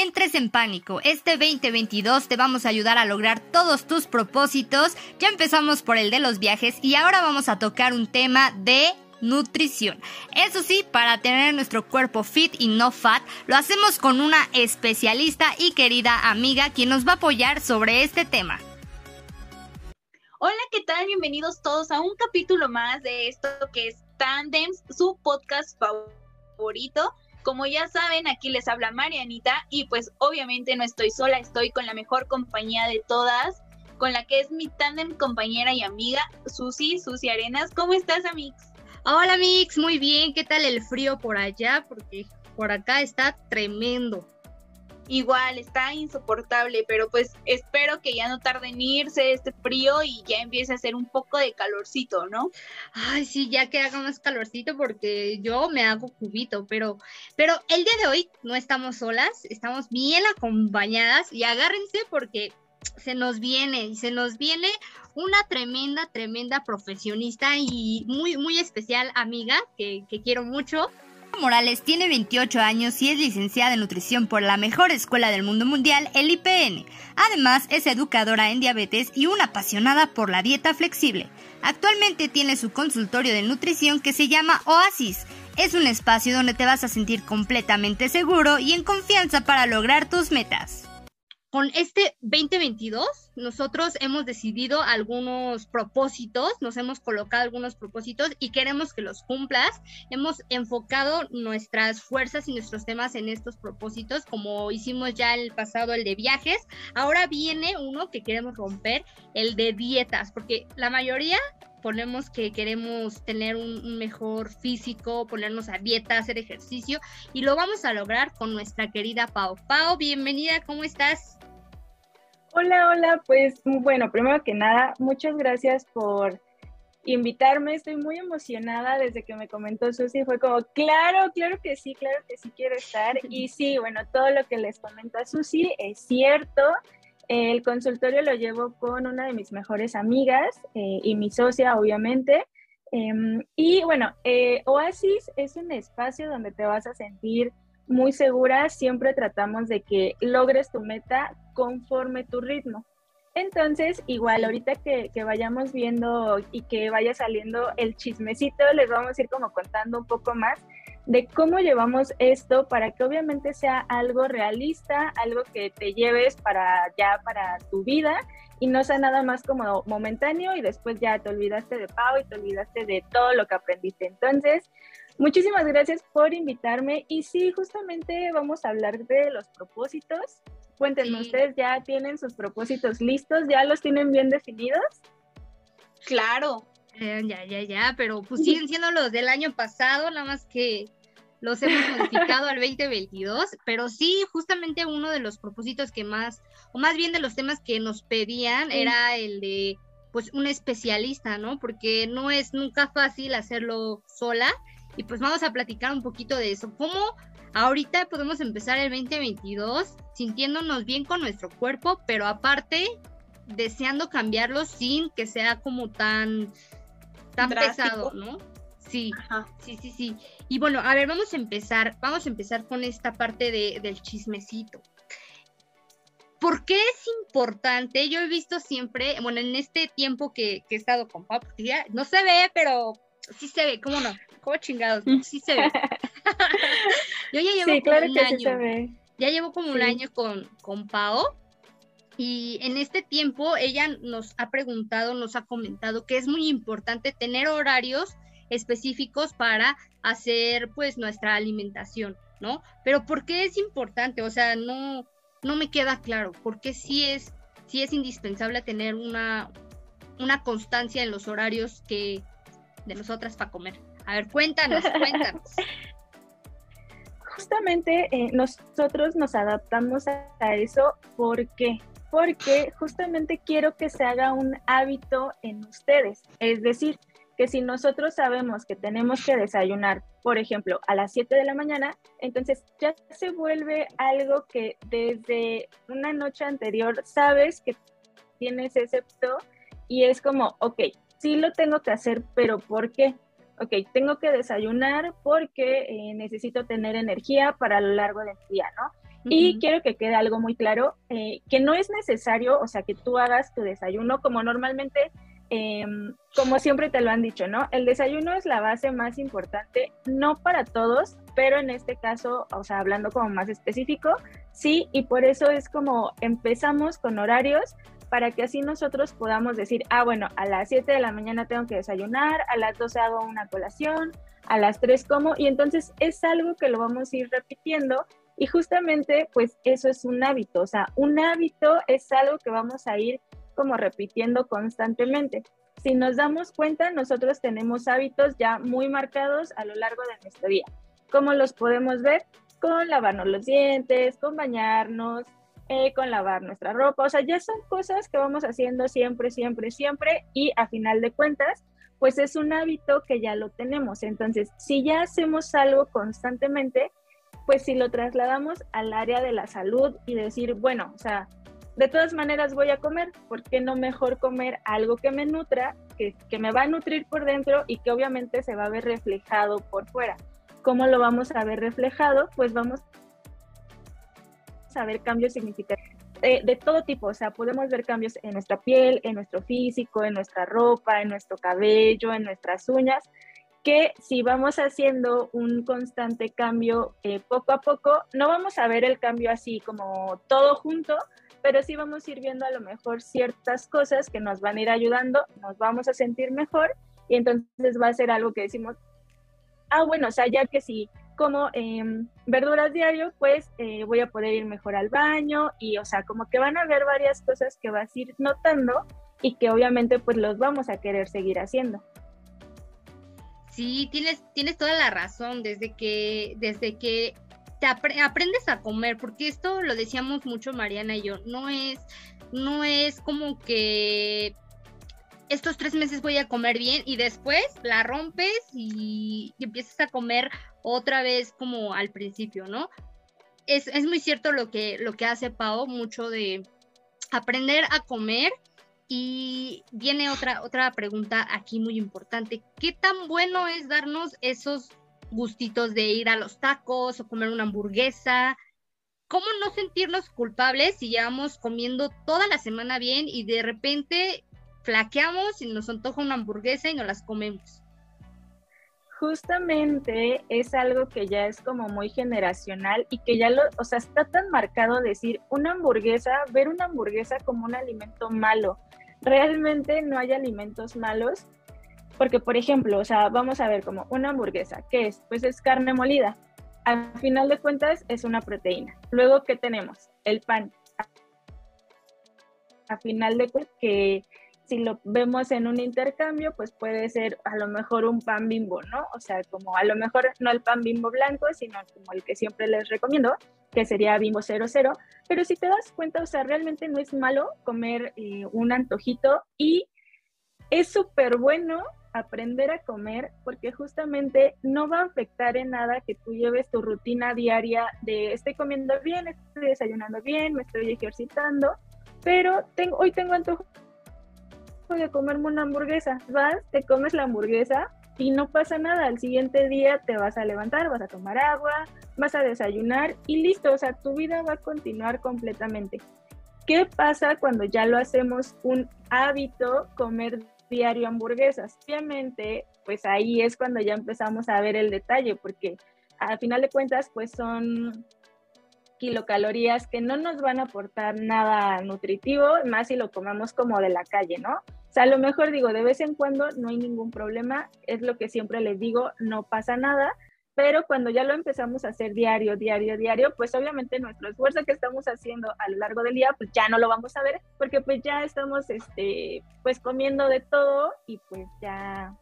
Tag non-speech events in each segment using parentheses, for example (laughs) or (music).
entres en pánico. Este 2022 te vamos a ayudar a lograr todos tus propósitos. Ya empezamos por el de los viajes y ahora vamos a tocar un tema de nutrición. Eso sí, para tener nuestro cuerpo fit y no fat, lo hacemos con una especialista y querida amiga quien nos va a apoyar sobre este tema. Hola, ¿qué tal? Bienvenidos todos a un capítulo más de esto que es Tandems, su podcast favorito. Como ya saben, aquí les habla Marianita y pues obviamente no estoy sola, estoy con la mejor compañía de todas, con la que es mi tandem compañera y amiga, Susi, Susi Arenas. ¿Cómo estás, Amix? Hola Mix, muy bien. ¿Qué tal el frío por allá? Porque por acá está tremendo. Igual, está insoportable, pero pues espero que ya no tarde en irse este frío y ya empiece a hacer un poco de calorcito, ¿no? Ay, sí, ya que haga más calorcito porque yo me hago cubito, pero, pero el día de hoy no estamos solas, estamos bien acompañadas y agárrense porque se nos viene, y se nos viene una tremenda, tremenda profesionista y muy, muy especial amiga que, que quiero mucho. Morales tiene 28 años y es licenciada en nutrición por la mejor escuela del mundo mundial, el IPN. Además, es educadora en diabetes y una apasionada por la dieta flexible. Actualmente tiene su consultorio de nutrición que se llama Oasis. Es un espacio donde te vas a sentir completamente seguro y en confianza para lograr tus metas con este 2022 nosotros hemos decidido algunos propósitos, nos hemos colocado algunos propósitos y queremos que los cumplas. Hemos enfocado nuestras fuerzas y nuestros temas en estos propósitos, como hicimos ya el pasado el de viajes. Ahora viene uno que queremos romper, el de dietas, porque la mayoría ponemos que queremos tener un, mejor físico, ponernos a dieta, hacer ejercicio y lo vamos a lograr con nuestra querida Pau. Pau, bienvenida, ¿cómo estás? Hola, hola, pues bueno, primero que nada, muchas gracias por invitarme, estoy muy emocionada desde que me comentó Susi, fue como, claro, claro que sí, claro que sí quiero estar. (laughs) Y sí, bueno, todo lo que les comenta Susi es cierto. El consultorio lo llevo con una de mis mejores amigas eh, y mi socia, obviamente. Em, y bueno, eh, Oasis es un espacio donde te vas a sentir muy segura, siempre tratamos de que logres tu meta conforme tu ritmo. Entonces, igual ahorita que, vayamos viendo y que vaya saliendo el chismecito, les vamos a ir como contando un poco más de cómo llevamos esto para que obviamente sea algo realista, algo que te lleves para ya para tu vida y no sea nada más como momentáneo y después ya te olvidaste de Pau y te olvidaste de todo lo que aprendiste. Entonces, Muchísimas gracias por invitarme y sí, justamente vamos a hablar de los propósitos. Cuéntenme, ¿ustedes ya tienen sus propósitos listos? ¿Ya los tienen bien definidos? Claro. Eh, ya, ya, ya, pero pues siguen siendo los del año pasado, nada más que los hemos modificado al 2022, pero sí, justamente uno de los propósitos que más, o más bien de los temas que nos pedían era el de, pues, un especialista, ¿no? Porque no es nunca fácil hacerlo sola y pues vamos a platicar un poquito de eso. ¿Cómo ahorita podemos empezar el 2022 sintiéndonos bien con nuestro cuerpo, pero aparte deseando cambiarlo sin que sea como tan, tan pesado, ¿no? Sí, sí, sí, sí. Y bueno, a ver, vamos a empezar, vamos a empezar con esta parte de, del chismecito. ¿Por qué es importante? Yo he visto siempre, bueno, en este tiempo que, he estado con Pau, no se ve, pero sí se ve, ¿cómo no? ¿Cómo chingados? Sí se ve. (laughs) (laughs) Yo ya llevo como un año. Ya llevo como un año con, con Pao. Y en este tiempo ella nos ha preguntado, nos ha comentado que es muy importante tener horarios específicos para hacer pues nuestra alimentación, ¿no? Pero ¿por qué es importante? O sea, no, no me queda claro. ¿Por qué sí es, sí es indispensable tener una, una constancia en los horarios que de nosotras para comer? A ver, cuéntanos, cuéntanos. (laughs) Justamente eh, nosotros nos adaptamos a, eso. ¿Por qué? Porque justamente quiero que se haga un hábito en ustedes. Es decir, que si nosotros sabemos que tenemos que desayunar, por ejemplo, a las 7 de la mañana, entonces ya se vuelve algo que desde una noche anterior sabes que tienes ese y es como, ok, sí lo tengo que hacer, pero ¿por qué? ok, tengo que desayunar porque eh, necesito tener energía para lo largo del día, ¿no? Y quiero que quede algo muy claro, eh, que no es necesario, o sea, que tú hagas tu desayuno como normalmente, em, como siempre te lo han dicho, ¿no? El desayuno es la base más importante, no para todos, pero en este caso, o sea, hablando como más específico, sí, y por eso es como empezamos con horarios para que así nosotros podamos decir, ah, bueno, a las 7 de la mañana tengo que desayunar, a las 12 hago una colación, a las 3 como, y entonces es algo que lo vamos a ir repitiendo y justamente pues eso es un hábito, o sea, un hábito es algo que vamos a ir como repitiendo constantemente. Si nos damos cuenta, nosotros tenemos hábitos ya muy marcados a lo largo de nuestro día. ¿Cómo los podemos ver? Con lavarnos los dientes, con bañarnos, eh, con lavar nuestra ropa. O sea, ya son cosas que vamos haciendo siempre, siempre, siempre y a final de cuentas, pues es un hábito que ya lo tenemos. Entonces, si ya hacemos algo constantemente, pues si lo trasladamos al área de la salud y decir, bueno, o sea, de todas maneras voy a comer, ¿por qué no mejor comer algo que me nutra, que, que me va a nutrir por dentro y que obviamente se va a ver reflejado por fuera? ¿Cómo lo vamos a ver reflejado? Pues vamos a ver cambios significativos de, todo tipo, o sea, podemos ver cambios en nuestra piel, en nuestro físico, en nuestra ropa, en nuestro cabello, en nuestras uñas, que si vamos haciendo un constante cambio eh, poco a poco, no vamos a ver el cambio así como todo junto, pero sí vamos a ir viendo a lo mejor ciertas cosas que nos van a ir ayudando, nos vamos a sentir mejor y entonces va a ser algo que decimos, ah, bueno, o sea, ya que si como em, verduras diario, pues eh, voy a poder ir mejor al baño y, o sea, como que van a haber varias cosas que vas a ir notando y que obviamente pues los vamos a querer seguir haciendo. Sí, tienes, tienes toda la razón, desde que, desde que te aprendes a comer, porque esto lo decíamos mucho Mariana y yo, no es, no es como que estos tres meses voy a comer bien y después la rompes y, empiezas a comer otra vez como al principio, ¿no? Es, es, muy cierto lo que, lo que hace Pau, mucho de aprender a comer. Y viene otra, otra pregunta aquí muy importante. ¿Qué tan bueno es darnos esos gustitos de ir a los tacos o comer una hamburguesa? ¿Cómo no sentirnos culpables si llevamos comiendo toda la semana bien y de repente y nos antoja una hamburguesa y nos las comemos. Justamente es algo que ya es como muy generacional y que ya lo, o sea, está tan marcado decir una hamburguesa, ver una hamburguesa como un alimento malo. Realmente no hay alimentos malos, porque por ejemplo, o sea, vamos a ver como una hamburguesa, ¿qué es? Pues es carne molida. Al final de cuentas es una proteína. Luego, ¿qué tenemos? El pan. A final de cuentas, que si lo vemos en un intercambio, pues puede ser a lo mejor un pan bimbo, ¿no? O sea, como a lo mejor no el pan bimbo blanco, sino como el que siempre les recomiendo, que sería bimbo 00. Pero si te das cuenta, o sea, realmente no es malo comer eh, un antojito y es súper bueno aprender a comer porque justamente no va a afectar en nada que tú lleves tu rutina diaria de estoy comiendo bien, estoy desayunando bien, me estoy ejercitando, pero tengo, hoy tengo antojo de comerme una hamburguesa. Vas, te comes la hamburguesa y no pasa nada. Al siguiente día te vas a levantar, vas a tomar agua, vas a desayunar y listo. O sea, tu vida va a continuar completamente. ¿Qué pasa cuando ya lo hacemos un hábito comer diario hamburguesas? Obviamente, pues ahí es cuando ya empezamos a ver el detalle, porque al final de cuentas, pues son kilocalorías que no nos van a aportar nada nutritivo, más si lo comemos como de la calle, ¿no? O sea, a lo mejor digo, de vez en cuando no hay ningún problema, es lo que siempre les digo, no pasa nada, pero cuando ya lo empezamos a hacer diario, diario, diario, pues obviamente nuestro esfuerzo que estamos haciendo a lo largo del día, pues ya no lo vamos a ver, porque pues ya estamos, este, pues comiendo de todo y pues ya,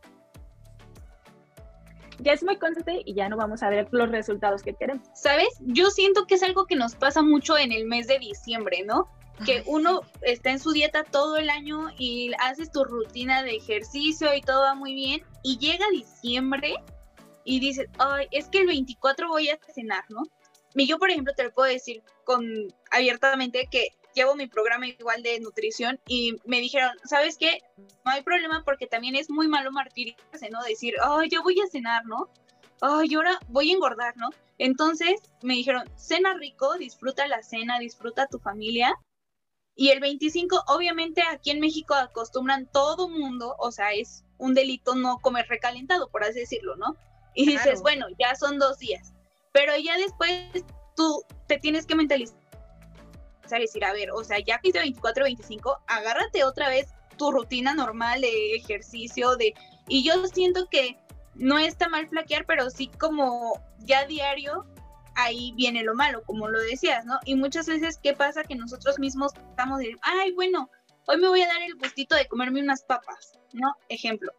ya es muy constante y ya no vamos a ver los resultados que queremos. ¿Sabes? Yo siento que es algo que nos pasa mucho en el mes de diciembre, ¿no? Que uno está en su dieta todo el año y haces tu rutina de ejercicio y todo va muy bien y llega diciembre y dices, ay, es que el 24 voy a cenar, ¿no? Y yo, por ejemplo, te lo puedo decir con abiertamente que llevo mi programa igual de nutrición y me dijeron, ¿sabes qué? No hay problema porque también es muy malo martirizarse, ¿no? Decir, ay, yo voy a cenar, ¿no? ay, ahora voy a engordar, ¿no? Entonces me dijeron, cena rico, disfruta la cena, disfruta tu familia. Y el 25, obviamente aquí en México acostumbran todo mundo, o sea, es un delito no comer recalentado, por así decirlo, ¿no? Y dices, bueno, ya son dos días. Pero ya después tú te tienes que mentalizar, decir, a ver, o sea, ya que hice 24, 25, agárrate otra vez tu rutina normal de ejercicio, de... Y yo siento que no está mal flaquear, pero sí como ya diario, ahí viene lo malo, como lo decías, ¿no? Y muchas veces, ¿qué pasa? Que nosotros mismos estamos de, ay, bueno, hoy me voy a dar el gustito de comerme unas papas, ¿no? Ejemplo.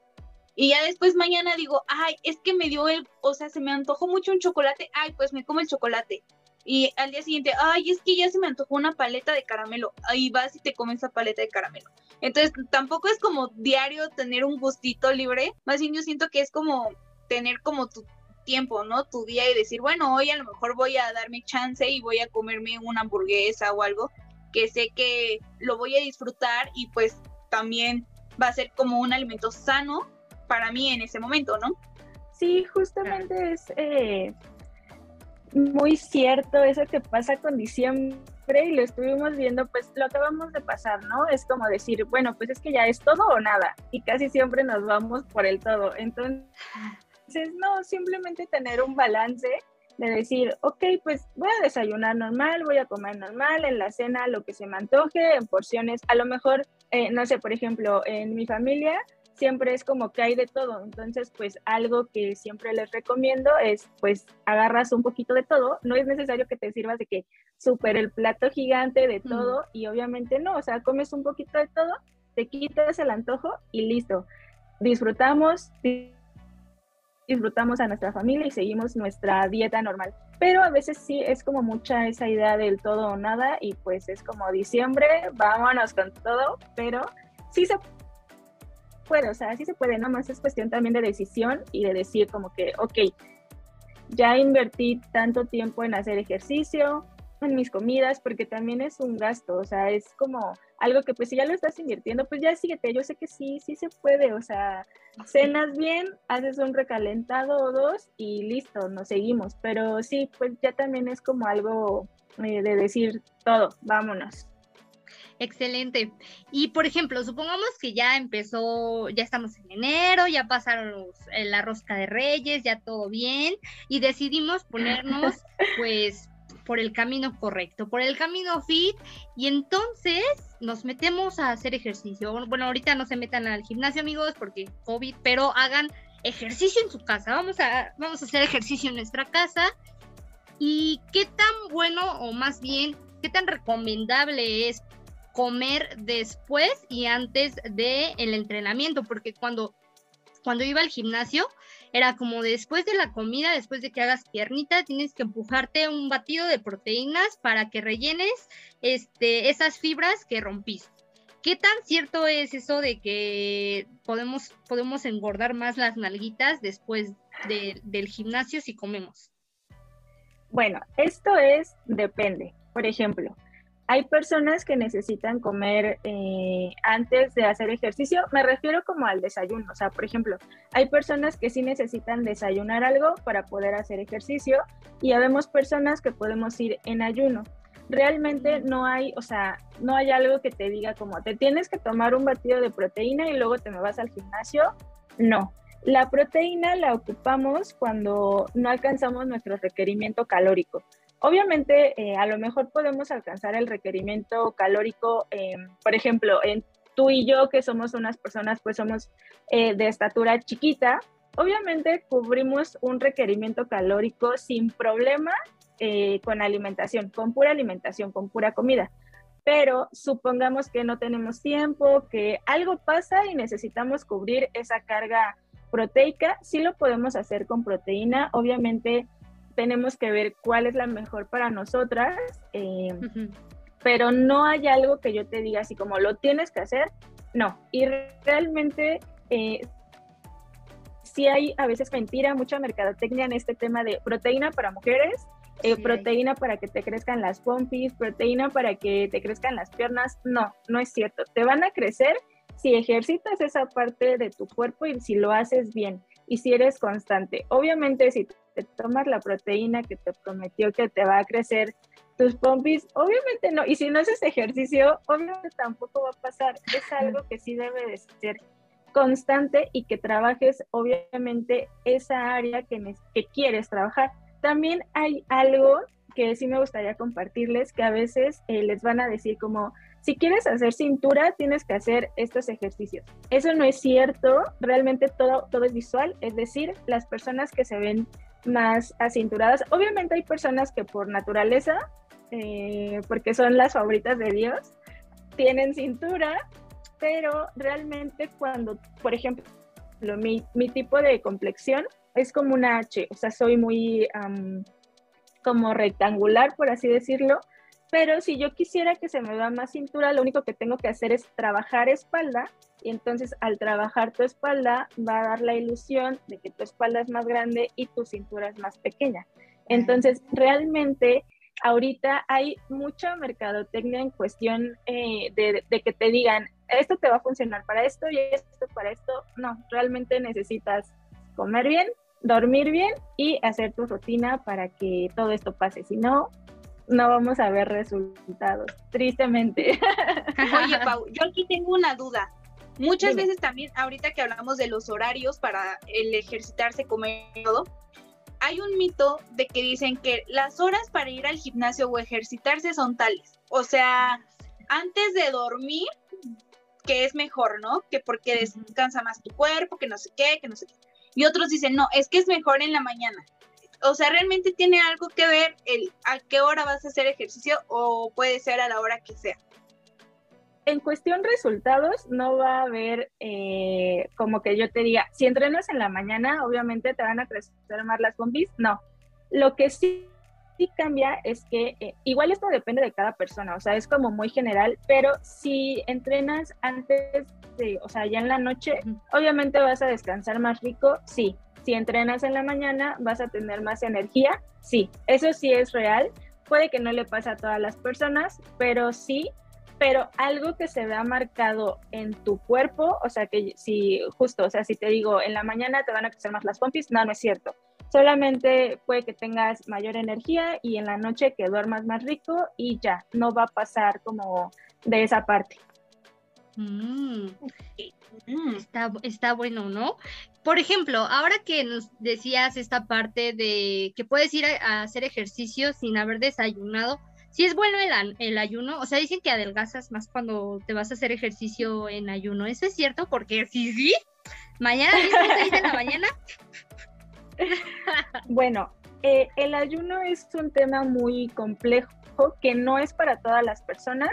Y ya después mañana digo, ay, es que me dio el, o sea, se me antojó mucho un chocolate, ay, pues me como el chocolate. Y al día siguiente, ay, es que ya se me antojó una paleta de caramelo. Ahí vas y te comes esa paleta de caramelo. Entonces, tampoco es como diario tener un gustito libre. Más bien yo siento que es como tener como tu tiempo, ¿no? Tu día y decir, bueno, hoy a lo mejor voy a darme chance y voy a comerme una hamburguesa o algo que sé que lo voy a disfrutar y pues también va a ser como un alimento sano para mí en ese momento, ¿no? Sí, justamente es eh, muy cierto eso que pasa con diciembre y lo estuvimos viendo, pues lo acabamos de pasar, ¿no? Es como decir, bueno, pues es que ya es todo o nada y casi siempre nos vamos por el todo. Entonces, no, simplemente tener un balance de decir, ok, pues voy a desayunar normal, voy a comer normal, en la cena lo que se me antoje, en porciones, a lo mejor, eh, no sé, por ejemplo, en mi familia siempre es como que hay de todo. Entonces, pues algo que siempre les recomiendo es, pues agarras un poquito de todo. No es necesario que te sirvas de que super el plato gigante de todo y obviamente no, o sea, comes un poquito de todo, te quitas el antojo y listo. Disfrutamos, disfrutamos a nuestra familia y seguimos nuestra dieta normal. Pero a veces sí es como mucha esa idea del todo o nada y pues es como diciembre, vámonos con todo, pero sí se puede, o sea, sí se puede, nomás es cuestión también de decisión y de decir como que, ok, ya invertí tanto tiempo en hacer ejercicio, en mis comidas, porque también es un gasto, o sea, es como algo que pues si ya lo estás invirtiendo, pues ya síguete, yo sé que sí, sí se puede, o sea, cenas bien, haces un recalentado o dos y listo, nos seguimos, pero sí, pues ya también es como algo eh, de decir todo, vámonos. Excelente. Y por ejemplo, supongamos que ya empezó, ya estamos en enero, ya pasaron los, la rosca de reyes, ya todo bien, y decidimos ponernos (laughs) pues por el camino correcto, por el camino fit, y entonces nos metemos a hacer ejercicio. Bueno, ahorita no se metan al gimnasio, amigos, porque COVID, pero hagan ejercicio en su casa. Vamos a, vamos a hacer ejercicio en nuestra casa. ¿Y qué tan bueno, o más bien, qué tan recomendable es comer después y antes del el entrenamiento, porque cuando, cuando iba al gimnasio era como después de la comida, después de que hagas piernita, tienes que empujarte un batido de proteínas para que rellenes este, esas fibras que rompiste. ¿Qué tan cierto es eso de que podemos, podemos engordar más las nalguitas después del gimnasio si comemos? Bueno, esto es, depende. Por ejemplo, hay personas que necesitan comer eh, antes de hacer ejercicio, me refiero como al desayuno, o sea, por ejemplo, hay personas que sí necesitan desayunar algo para poder hacer ejercicio y habemos personas que podemos ir en ayuno. Realmente no hay, o sea, no hay algo que te diga como te tienes que tomar un batido de proteína y luego te me vas al gimnasio. No, la proteína la ocupamos cuando no alcanzamos nuestro requerimiento calórico. Obviamente, eh, a lo mejor podemos alcanzar el requerimiento calórico, eh, por ejemplo, en tú y yo, que somos unas personas, pues somos eh, de estatura chiquita, obviamente cubrimos un requerimiento calórico sin problema con alimentación, con pura alimentación, con pura comida. Pero supongamos que no tenemos tiempo, que algo pasa y necesitamos cubrir esa carga proteica, sí lo podemos hacer con proteína, obviamente tenemos que ver cuál es la mejor para nosotras, eh, pero no hay algo que yo te diga así como lo tienes que hacer, no. Y realmente eh, sí hay a veces mentira, mucha mercadotecnia en este tema de proteína para mujeres, eh, proteína para que te crezcan las pompis, proteína para que te crezcan las piernas. No, no es cierto. Te van a crecer si ejercitas esa parte de tu cuerpo y si lo haces bien y si eres constante. Obviamente si te tomas la proteína que te prometió que te va a crecer tus pompis, obviamente no. Y si no haces ejercicio, obviamente tampoco va a pasar. Es algo que sí debe de ser constante y que trabajes obviamente esa área que, que quieres trabajar. También hay algo que sí me gustaría compartirles, que a veces eh, les van a decir como, si quieres hacer cintura, tienes que hacer estos ejercicios. Eso no es cierto, realmente todo, todo es visual, es decir, las personas que se ven más acinturadas, obviamente hay personas que por naturaleza, eh, porque son las favoritas de Dios, tienen cintura, pero realmente cuando, por ejemplo, mi, mi tipo de complexión es como una H, o sea, soy muy como rectangular, por así decirlo, pero si yo quisiera que se me vea más cintura, lo único que tengo que hacer es trabajar espalda y entonces al trabajar tu espalda va a dar la ilusión de que tu espalda es más grande y tu cintura es más pequeña. Entonces, realmente ahorita hay mucha mercadotecnia en cuestión eh, de, de, que te digan, esto te va a funcionar para esto y esto para esto. No, realmente necesitas comer bien, dormir bien y hacer tu rutina para que todo esto pase. Si no, no vamos a ver resultados, tristemente. (laughs) Oye, Pau, yo aquí tengo una duda. Muchas veces también, ahorita que hablamos de los horarios para el ejercitarse, comer todo, hay un mito de que dicen que las horas para ir al gimnasio o ejercitarse son tales. O sea, antes de dormir, que es mejor, ¿no? Que porque descansa más tu cuerpo, que no sé qué, que no sé qué. Y otros dicen, no, es que es mejor en la mañana o sea, realmente tiene algo que ver el a qué hora vas a hacer ejercicio o puede ser a la hora que sea. En cuestión resultados, no va a haber eh, como que yo te diga, si entrenas en la mañana, obviamente te van a crecer más las bombis. No. Lo que sí, sí cambia es que eh, igual esto depende de cada persona, o sea, es como muy general, pero si entrenas antes de, o sea, ya en la noche, obviamente vas a descansar más rico, sí, si entrenas en la mañana vas a tener más energía. Sí, eso sí es real. Puede que no le pase a todas las personas, pero sí, pero algo que se vea marcado en tu cuerpo, o sea que si justo, o sea, si te digo en la mañana te van a crecer más las pompis, no, no es cierto. Solamente puede que tengas mayor energía y en la noche que duermas más rico y ya, no va a pasar como de esa parte. Mm. Mm. Está, está bueno, ¿no? Por ejemplo, ahora que nos decías esta parte de que puedes ir a, hacer ejercicio sin haber desayunado, si es bueno el, el, ayuno, o sea, dicen que adelgazas más cuando te vas a hacer ejercicio en ayuno. ¿Eso es cierto? Porque sí, sí, mañana seis de la mañana. (laughs) Bueno, eh, el ayuno es un tema muy complejo que no es para todas las personas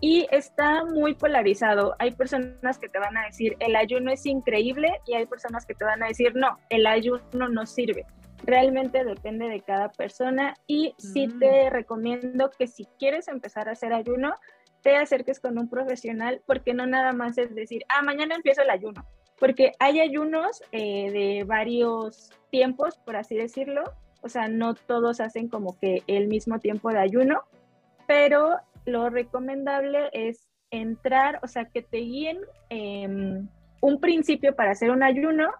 y está muy polarizado. Hay personas que te van a decir, el ayuno es increíble y hay personas que te van a decir, no, el ayuno no sirve. Realmente depende de cada persona y sí mm. te recomiendo que si quieres empezar a hacer ayuno, te acerques con un profesional porque no nada más es decir, ah, mañana empiezo el ayuno, porque hay ayunos eh, de varios tiempos, por así decirlo, o sea, no todos hacen como que el mismo tiempo de ayuno, pero lo recomendable es entrar, o sea, que te guíen em, un principio para hacer un ayuno,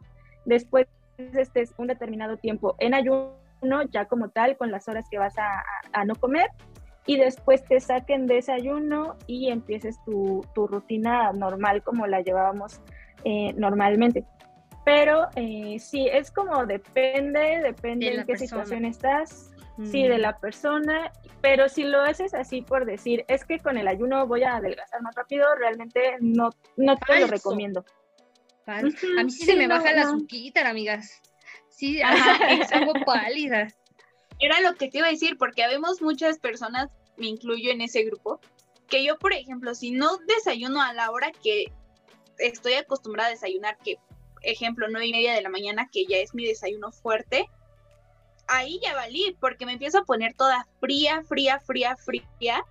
después estés un determinado tiempo en ayuno, ya como tal, con las horas que vas a, no comer, y después te saquen de ese ayuno y empieces tu, rutina normal como la llevábamos eh, normalmente. Pero eh, sí, es como depende, depende de en qué situación estás sí, de la persona, pero si lo haces así por decir, es que con el ayuno voy a adelgazar más rápido, realmente no, no te lo recomiendo. A mí sí, se me baja la azúcar, amigas. Sí, (laughs) ajá, es algo pálida. Era lo que te iba a decir, porque habemos muchas personas, me incluyo en ese grupo, que yo, por ejemplo, si no desayuno a la hora que estoy acostumbrada a desayunar, que ejemplo, nueve y media de la mañana, que ya es mi desayuno fuerte, ahí ya valí, porque me empiezo a poner toda fría, fría, fría, fría.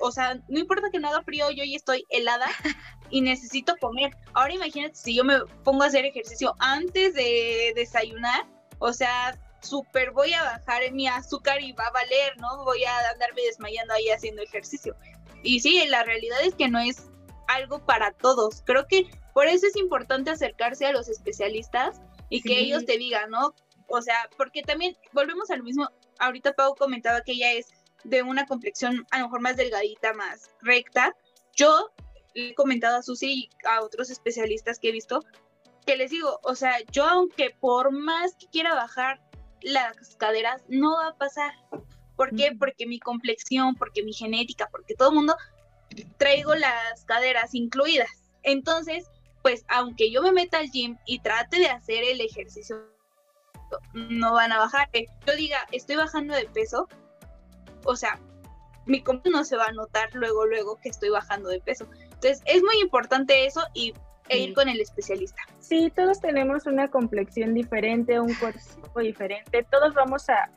o sea, no importa que no haga frío, yo ya estoy helada (laughs) y necesito comer. Ahora imagínate si yo me pongo a hacer ejercicio antes de desayunar, o sea, súper voy a bajar mi azúcar y va a valer, ¿no? Voy a andarme desmayando ahí haciendo ejercicio. Y sí, la realidad es que no es algo para todos. Creo que por eso es importante acercarse a los especialistas y que ellos te digan, ¿no? O sea, porque también volvemos a lo mismo, ahorita Pau comentaba que ella es de una complexión a lo mejor más delgadita, más recta. Yo le he comentado a Susi y a otros especialistas que he visto que les digo, o sea, yo aunque por más que quiera bajar las caderas, no va a pasar. ¿Por qué? Porque mi complexión, porque mi genética, porque todo el mundo traigo las caderas incluidas. Entonces, pues aunque yo me meta al gym y trate de hacer el ejercicio, no van a bajar. Yo diga, estoy bajando de peso, o sea, mi complexión no se va a notar luego, luego que estoy bajando de peso. Entonces, es muy importante eso y e ir con el especialista. Sí, todos tenemos una complexión diferente, un cuerpo diferente, todos vamos a,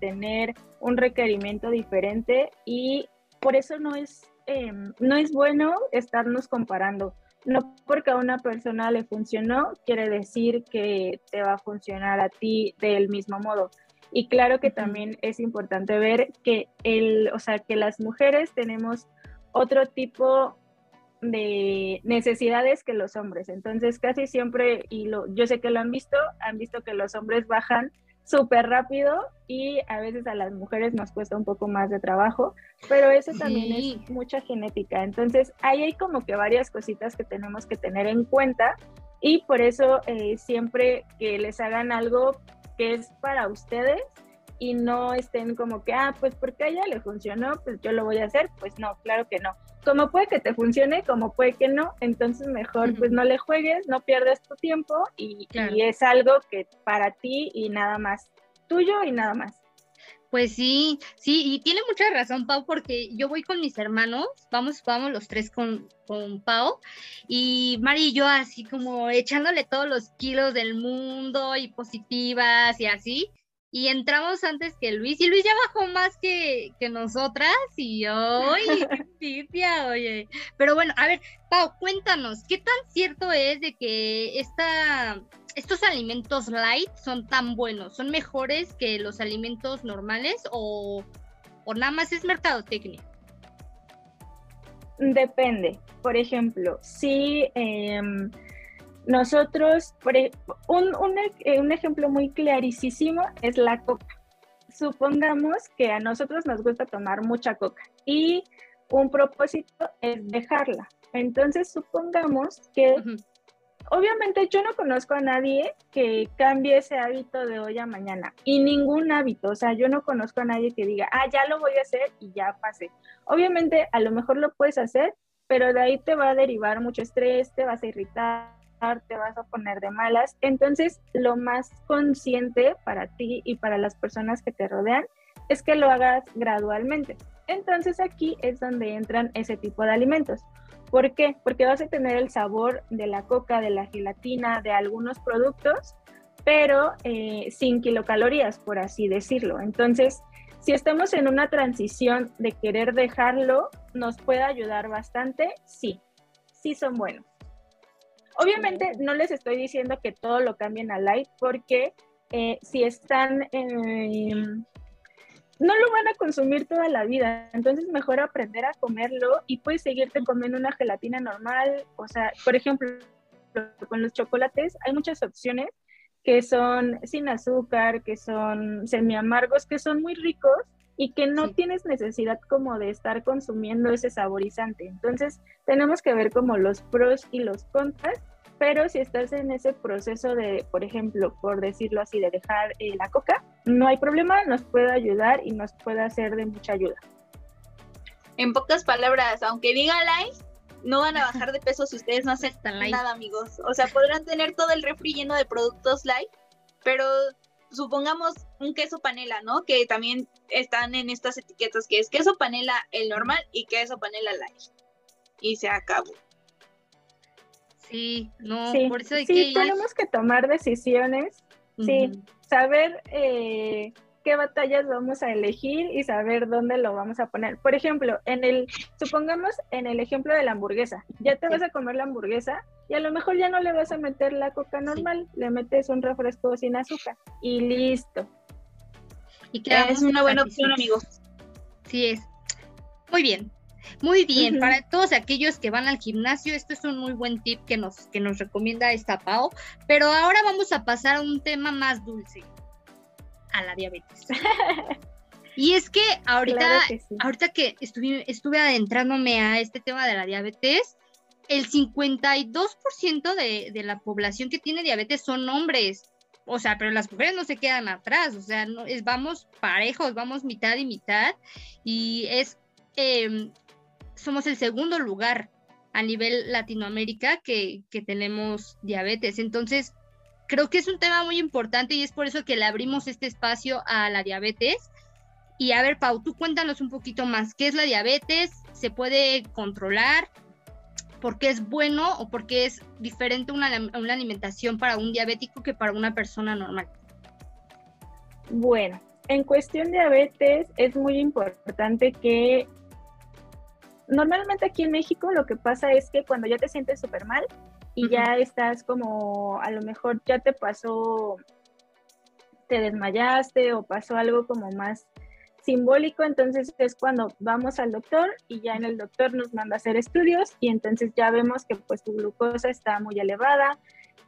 tener un requerimiento diferente y por eso no es, em, no es bueno estarnos comparando. No porque a una persona le funcionó, quiere decir que te va a funcionar a ti del mismo modo. Y claro que también es importante ver que el, o sea, que las mujeres tenemos otro tipo de necesidades que los hombres. Entonces, casi siempre, y lo, yo sé que lo han visto, han visto que los hombres bajan súper rápido y a veces a las mujeres nos cuesta un poco más de trabajo, pero eso también es mucha genética. Entonces, ahí hay como que varias cositas que tenemos que tener en cuenta y por eso eh, siempre que les hagan algo que es para ustedes, y no estén como que, ah, pues porque a ella le funcionó, pues yo lo voy a hacer. Pues no, claro que no como puede que te funcione, como puede que no, entonces mejor pues no le juegues, no pierdas tu tiempo y, es algo que para ti y nada más, tuyo y nada más. Pues sí, sí, y tiene mucha razón Pau, porque yo voy con mis hermanos, vamos, vamos los tres con, con Pau, y Mari y yo así como echándole todos los kilos del mundo y positivas y así, y entramos antes que Luis, y Luis ya bajó más que, nosotras, y hoy, (laughs) oye. Pero bueno, a ver, Pau, cuéntanos, ¿qué tan cierto es de que esta, estos alimentos light son tan buenos? ¿Son mejores que los alimentos normales o, o nada más es mercadotecnia? Depende. Por ejemplo, si... Em, nosotros, e, un, eh, un, ejemplo muy clarísimo es la coca. Supongamos que a nosotros nos gusta tomar mucha coca y un propósito es dejarla. Entonces, supongamos que, obviamente yo no conozco a nadie que cambie ese hábito de hoy a mañana y ningún hábito, o sea, yo no conozco a nadie que diga, ah, ya lo voy a hacer y ya pasé. Obviamente, a lo mejor lo puedes hacer, pero de ahí te va a derivar mucho estrés, te vas a irritar te vas a poner de malas. Entonces, lo más consciente para ti y para las personas que te rodean es que lo hagas gradualmente. Entonces, aquí es donde entran ese tipo de alimentos. ¿Por qué? Porque vas a tener el sabor de la coca, de la gelatina, de algunos productos, pero eh, sin kilocalorías, por así decirlo. Entonces, si estamos en una transición de querer dejarlo, ¿nos puede ayudar bastante? Sí, sí son buenos. Obviamente no les estoy diciendo que todo lo cambien a light porque eh, si están no lo van a consumir toda la vida, entonces mejor aprender a comerlo y puedes seguirte comiendo una gelatina normal, o sea, por ejemplo, con los chocolates hay muchas opciones que son sin azúcar, que son semi amargos, que son muy ricos y que no tienes necesidad como de estar consumiendo ese saborizante. Entonces, tenemos que ver como los pros y los contras, pero si estás en ese proceso de, por ejemplo, por decirlo así, de dejar eh, la coca, no hay problema, nos puede ayudar y nos puede hacer de mucha ayuda. En pocas palabras, aunque diga light, no van a bajar de peso si ustedes no hacen nada, amigos. O sea, podrán tener todo el refri lleno de productos light, pero supongamos un queso panela, ¿no? Que también están en estas etiquetas, que es queso panela el normal y queso panela light. Y se acabó. Sí, no, por eso hay sí, tenemos que tomar decisiones, sí, saber eh, qué batallas vamos a elegir y saber dónde lo vamos a poner. Por ejemplo, en el, supongamos en el ejemplo de la hamburguesa, ya te vas a comer la hamburguesa y a lo mejor ya no le vas a meter la coca normal, le metes un refresco sin azúcar y listo. Y es una buena opción, amigos. Sí es. Muy bien. Muy bien, para todos aquellos que van al gimnasio, esto es un muy buen tip que nos, que nos recomienda esta Pau. Pero ahora vamos a pasar a un tema más dulce, a la diabetes. (laughs) y es que ahorita, que ahorita que estuve, estuve adentrándome a este tema de la diabetes, el 52% de, de la población que tiene diabetes son hombres. O sea, pero las mujeres no se quedan atrás, o sea, no, es, vamos parejos, vamos mitad y mitad. Y es em, somos el segundo lugar a nivel Latinoamérica que, tenemos diabetes. Entonces, creo que es un tema muy importante y es por eso que le abrimos este espacio a la diabetes. Y a ver, Pau, tú cuéntanos un poquito más. ¿Qué es la diabetes? ¿Se puede controlar? ¿Por qué es bueno o por qué es diferente una, una alimentación para un diabético que para una persona normal? Bueno, en cuestión de diabetes es muy importante que normalmente aquí en México lo que pasa es que cuando ya te sientes súper mal y ya estás como, a lo mejor ya te pasó, te desmayaste o pasó algo como más simbólico, entonces es cuando vamos al doctor y ya en el doctor nos manda a hacer estudios y entonces ya vemos que pues tu glucosa está muy elevada,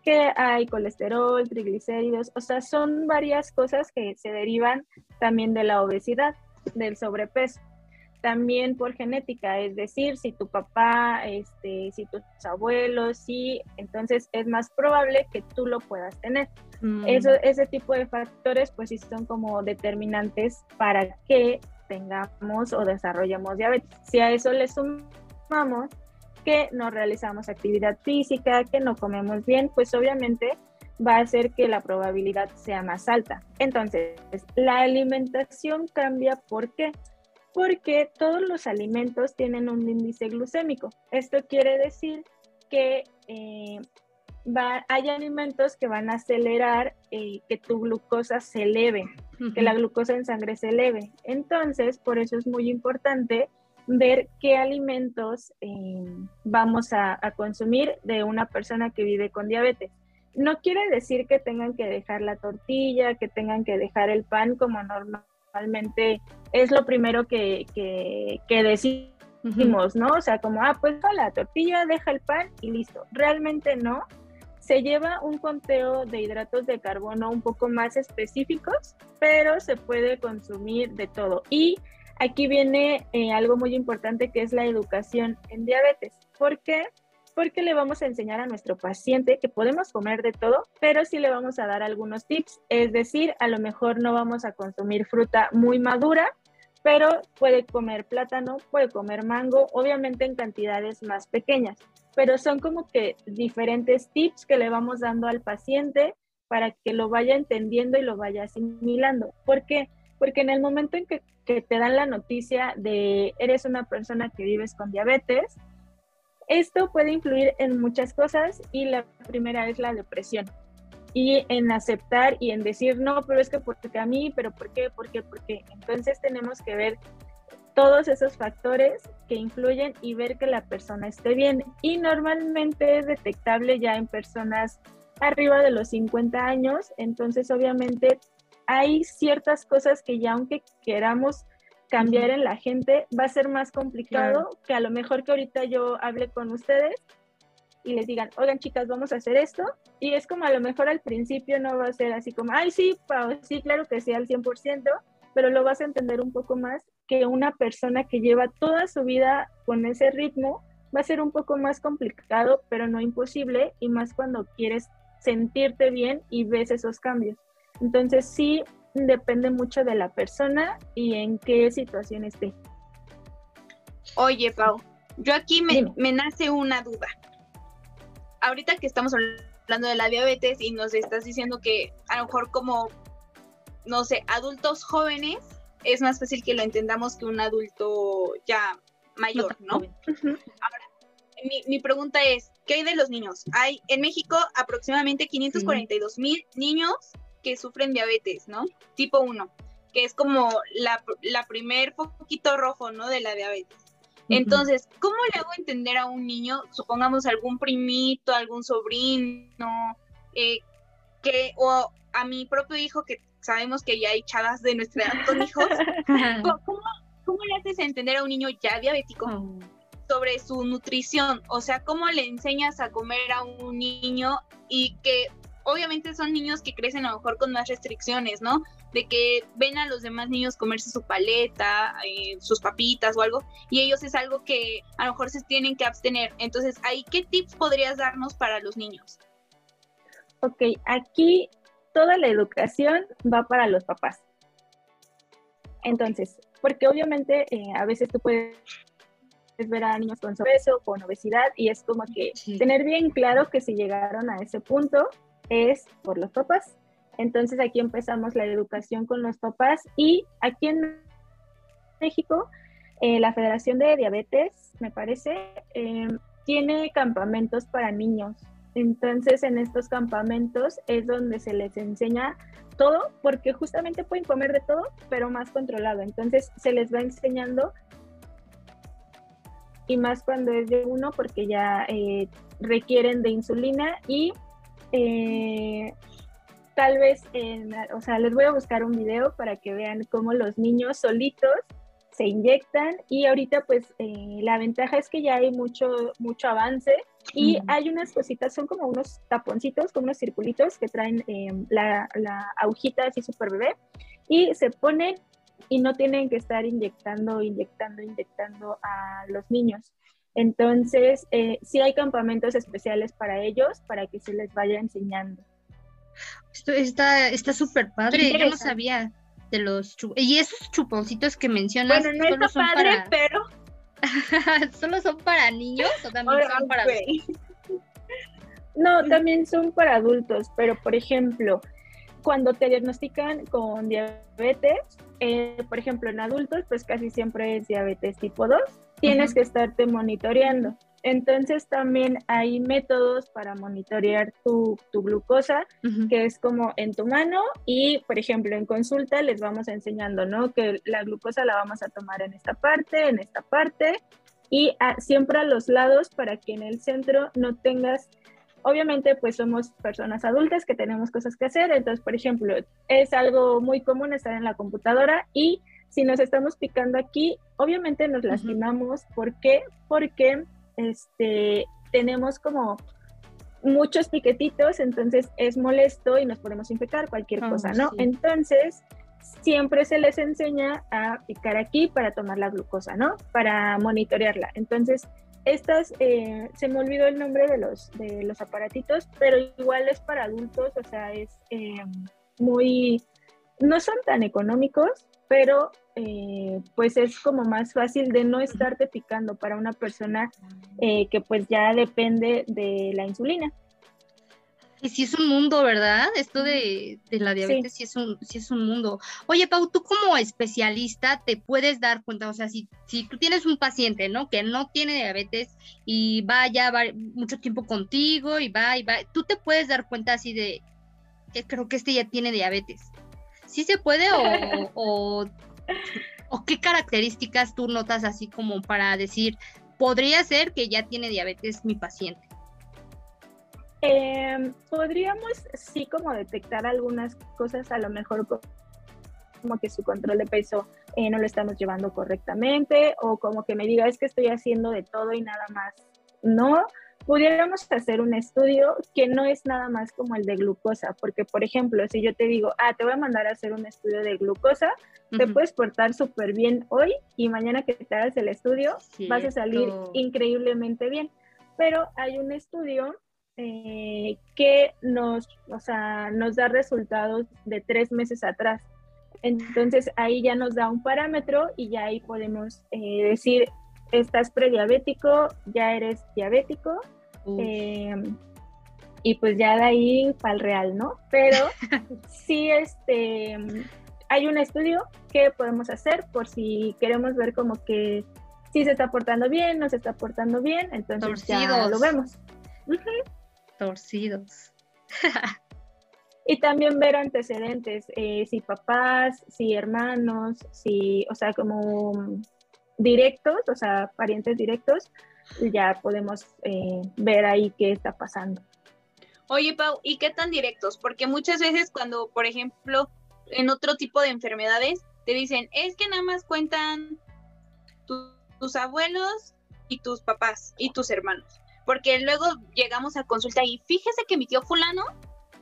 que hay colesterol, triglicéridos, o sea, son varias cosas que se derivan también de la obesidad, del sobrepeso también por genética, es decir, si tu papá, este, si tus abuelos, sí, entonces es más probable que tú lo puedas tener. Mm. Eso, ese tipo de factores, pues sí son como determinantes para que tengamos o desarrollemos diabetes. Si a eso le sumamos que no realizamos actividad física, que no comemos bien, pues obviamente va a hacer que la probabilidad sea más alta. Entonces, la alimentación cambia, ¿por qué? Porque todos los alimentos tienen un índice glucémico. Esto quiere decir que eh, hay alimentos que van a acelerar eh, que tu glucosa se eleve, que la glucosa en sangre se eleve. Entonces, por eso es muy importante ver qué alimentos eh, vamos a, a, consumir de una persona que vive con diabetes. No quiere decir que tengan que dejar la tortilla, que tengan que dejar el pan como normal normalmente es lo primero que, que, decimos, ¿no? O sea, como, ah, pues la tortilla, deja el pan y listo. Realmente no. Se lleva un conteo de hidratos de carbono un poco más específicos, pero se puede consumir de todo. Y aquí viene eh, algo muy importante que es la educación en diabetes. ¿Por qué? Porque le vamos a enseñar a nuestro paciente que podemos comer de todo, pero sí le vamos a dar algunos tips. Es decir, a lo mejor no vamos a consumir fruta muy madura, pero puede comer plátano, puede comer mango, obviamente en cantidades más pequeñas, pero son como que diferentes tips que le vamos dando al paciente para que lo vaya entendiendo y lo vaya asimilando. ¿Por qué? Porque en el momento en que, que te dan la noticia de eres una persona que vives con diabetes, esto puede influir en muchas cosas y la primera es la depresión. Y en aceptar y en decir, no, pero es que porque a mí, pero ¿por qué? ¿Por qué? ¿Por qué? Entonces tenemos que ver todos esos factores que influyen y ver que la persona esté bien. Y normalmente es detectable ya en personas arriba de los 50 años, entonces obviamente hay ciertas cosas que ya aunque queramos cambiar en la gente va a ser más complicado que a lo mejor que ahorita yo hable con ustedes y les digan, oigan chicas, vamos a hacer esto. Y es como a lo mejor al principio no va a ser así como, ay, sí, sí, claro que sí, al 100%, pero lo vas a entender un poco más que una persona que lleva toda su vida con ese ritmo va a ser un poco más complicado, pero no imposible, y más cuando quieres sentirte bien y ves esos cambios. Entonces sí, depende mucho de la persona y en qué situación esté. Oye, Pau, yo aquí me, me, nace una duda. Ahorita que estamos hablando de la diabetes y nos estás diciendo que a lo mejor como, no sé, adultos jóvenes es más fácil que lo entendamos que un adulto ya mayor, ¿no? Ahora, mi, mi, pregunta es, ¿qué hay de los niños? Hay en México aproximadamente 542 mil niños que sufren diabetes, ¿no? Tipo 1, que es como la, la primer poquito rojo, ¿no? De la diabetes. Entonces, ¿cómo le hago entender a un niño, supongamos algún primito, algún sobrino, eh, que, o a mi propio hijo, que sabemos que ya hay chavas de nuestra edad con hijos, (laughs) ¿cómo, ¿cómo le haces entender a un niño ya diabético Oh. sobre su nutrición? O sea, ¿cómo le enseñas a comer a un niño y que obviamente son niños que crecen a lo mejor con más restricciones, ¿no? De que ven a los demás niños comerse su paleta, eh, sus papitas o algo, y ellos es algo que a lo mejor se tienen que abstener. Entonces, ahí, ¿qué tips podrías darnos para los niños? Ok, aquí toda la educación va para los papás. Entonces, porque obviamente eh, a veces tú puedes ver a niños con sobrepeso, con obesidad, y es como que Sí. tener bien claro que si llegaron a ese punto es por los papás. Entonces aquí empezamos la educación con los papás y aquí en México eh, la Federación de Diabetes, me parece, eh, tiene campamentos para niños. Entonces en estos campamentos es donde se les enseña todo, porque justamente pueden comer de todo, pero más controlado. Entonces se les va enseñando y más cuando es de uno, porque ya eh, requieren de insulina y eh, tal vez, en, o sea, les voy a buscar un video para que vean cómo los niños solitos se inyectan y ahorita pues eh, la ventaja es que ya hay mucho, mucho avance y Ujú. hay unas cositas, son como unos taponcitos, como unos circulitos que traen eh, la, la agujita así super bebé y se ponen y no tienen que estar inyectando, inyectando, inyectando a los niños. Entonces, eh, sí hay campamentos especiales para ellos, para que se les vaya enseñando. Esto está está súper padre, yo no sabía de los chu- y esos chuponcitos que mencionas Bueno, no solo está son padre, para pero... (laughs) solo son para niños o también son para Güey. (laughs) No, también son para adultos, pero por ejemplo, cuando te diagnostican con diabetes, eh, por ejemplo, en adultos, pues casi siempre es diabetes tipo 2, tienes Ujú. que estarte monitoreando. Entonces también hay métodos para monitorear tu, tu glucosa, Ujú. que es como en tu mano y, por ejemplo, en consulta les vamos enseñando, ¿no? Que la glucosa la vamos a tomar en esta parte, en esta parte y a- siempre a los lados para que en el centro no tengas, obviamente pues somos personas adultas que tenemos cosas que hacer, entonces, por ejemplo, es algo muy común estar en la computadora y si nos estamos picando aquí, obviamente nos lastimamos. ¿Por qué? Porque este, tenemos como muchos piquetitos, entonces es molesto y nos podemos infectar cualquier Oh, cosa, ¿no? sí. Entonces, siempre se les enseña a picar aquí para tomar la glucosa, ¿no? Para monitorearla. Entonces, estas, eh, se me olvidó el nombre de los, de los aparatitos, pero igual es para adultos, o sea, es eh, muy, no son tan económicos, pero eh, pues es como más fácil de no estarte picando para una persona eh, que pues ya depende de la insulina. Y sí es un mundo, ¿verdad? Esto de, de la diabetes sí. es un, sí es un mundo. Oye, Pau, tú como especialista te puedes dar cuenta, o sea, si, si tú tienes un paciente, ¿no? Que no tiene diabetes y va ya va mucho tiempo contigo y va y va, tú te puedes dar cuenta así de que creo que este ya tiene diabetes. ¿Sí se puede o, (laughs) o, o qué características tú notas así como para decir, podría ser que ya tiene diabetes mi paciente? Eh, podríamos sí como detectar algunas cosas, a lo mejor como que su control de peso eh, no lo estamos llevando correctamente o como que me diga es que estoy haciendo de todo y nada más. No, pudiéramos hacer un estudio que no es nada más como el de glucosa, porque por ejemplo, si yo te digo, ah, te voy a mandar a hacer un estudio de glucosa, uh -huh. te puedes portar súper bien hoy y mañana que te hagas el estudio Cierto. vas a salir increíblemente bien. Pero hay un estudio eh, que nos, o sea, nos da resultados de tres meses atrás. Entonces ahí ya nos da un parámetro y ya ahí podemos eh, decir, estás prediabético, ya eres diabético. Eh, y pues ya de ahí para el real, ¿no? Pero (laughs) sí, este, hay un estudio que podemos hacer por si queremos ver como que si se está portando bien, no se está portando bien, entonces Torcidos. ya lo vemos. Uh -huh torcidos. y también ver antecedentes, eh, si papás, si hermanos, si, o sea, como directos, o sea, parientes directos, ya podemos eh, ver ahí qué está pasando. Oye, Pau, ¿y qué tan directos? Porque muchas veces cuando, por ejemplo, en otro tipo de enfermedades, te dicen, es que nada más cuentan tus abuelos y tus papás y tus hermanos. Porque luego llegamos a consulta y fíjese que mi tío fulano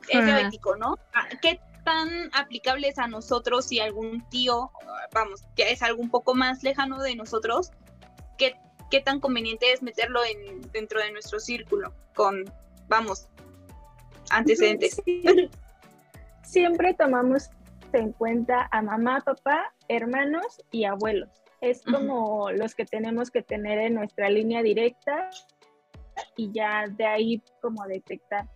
es diabético, ¿no? Ah, ¿Qué tan aplicable es a nosotros si algún tío, vamos, ya es algo un poco más lejano de nosotros? ¿Qué, qué tan conveniente es meterlo en, dentro de nuestro círculo con, vamos, antecedentes? Siempre tomamos en cuenta a mamá, papá, hermanos y abuelos. Es como los que tenemos que tener en nuestra línea directa y ya de ahí como detectar.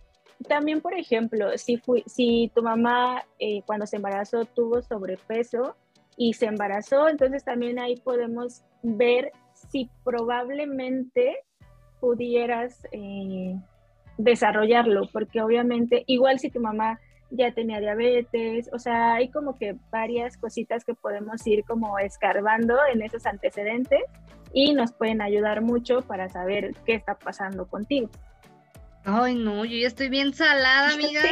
También, por ejemplo, si, fui, si tu mamá eh, cuando se embarazó tuvo sobrepeso y se embarazó, entonces también ahí podemos ver si probablemente pudieras eh, desarrollarlo, porque obviamente igual si tu mamá ya tenía diabetes, o sea, hay como que varias cositas que podemos ir como escarbando en esos antecedentes y nos pueden ayudar mucho para saber qué está pasando contigo. Ay, no, yo ya estoy bien salada, (laughs) amigas.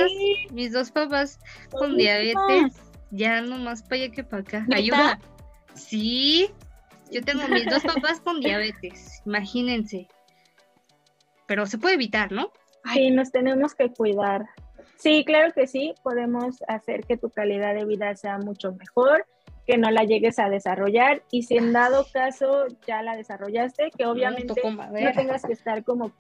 Mis dos papás con diabetes, ya no más para allá que para acá. Ayuda. Sí, yo tengo mis dos papás con diabetes, imagínense. Pero se puede evitar, ¿no? Sí, nos tenemos que cuidar. Sí, claro que sí, podemos hacer que tu calidad de vida sea mucho mejor, que no la llegues a desarrollar y si en dado caso ya la desarrollaste, que obviamente no tengas que estar como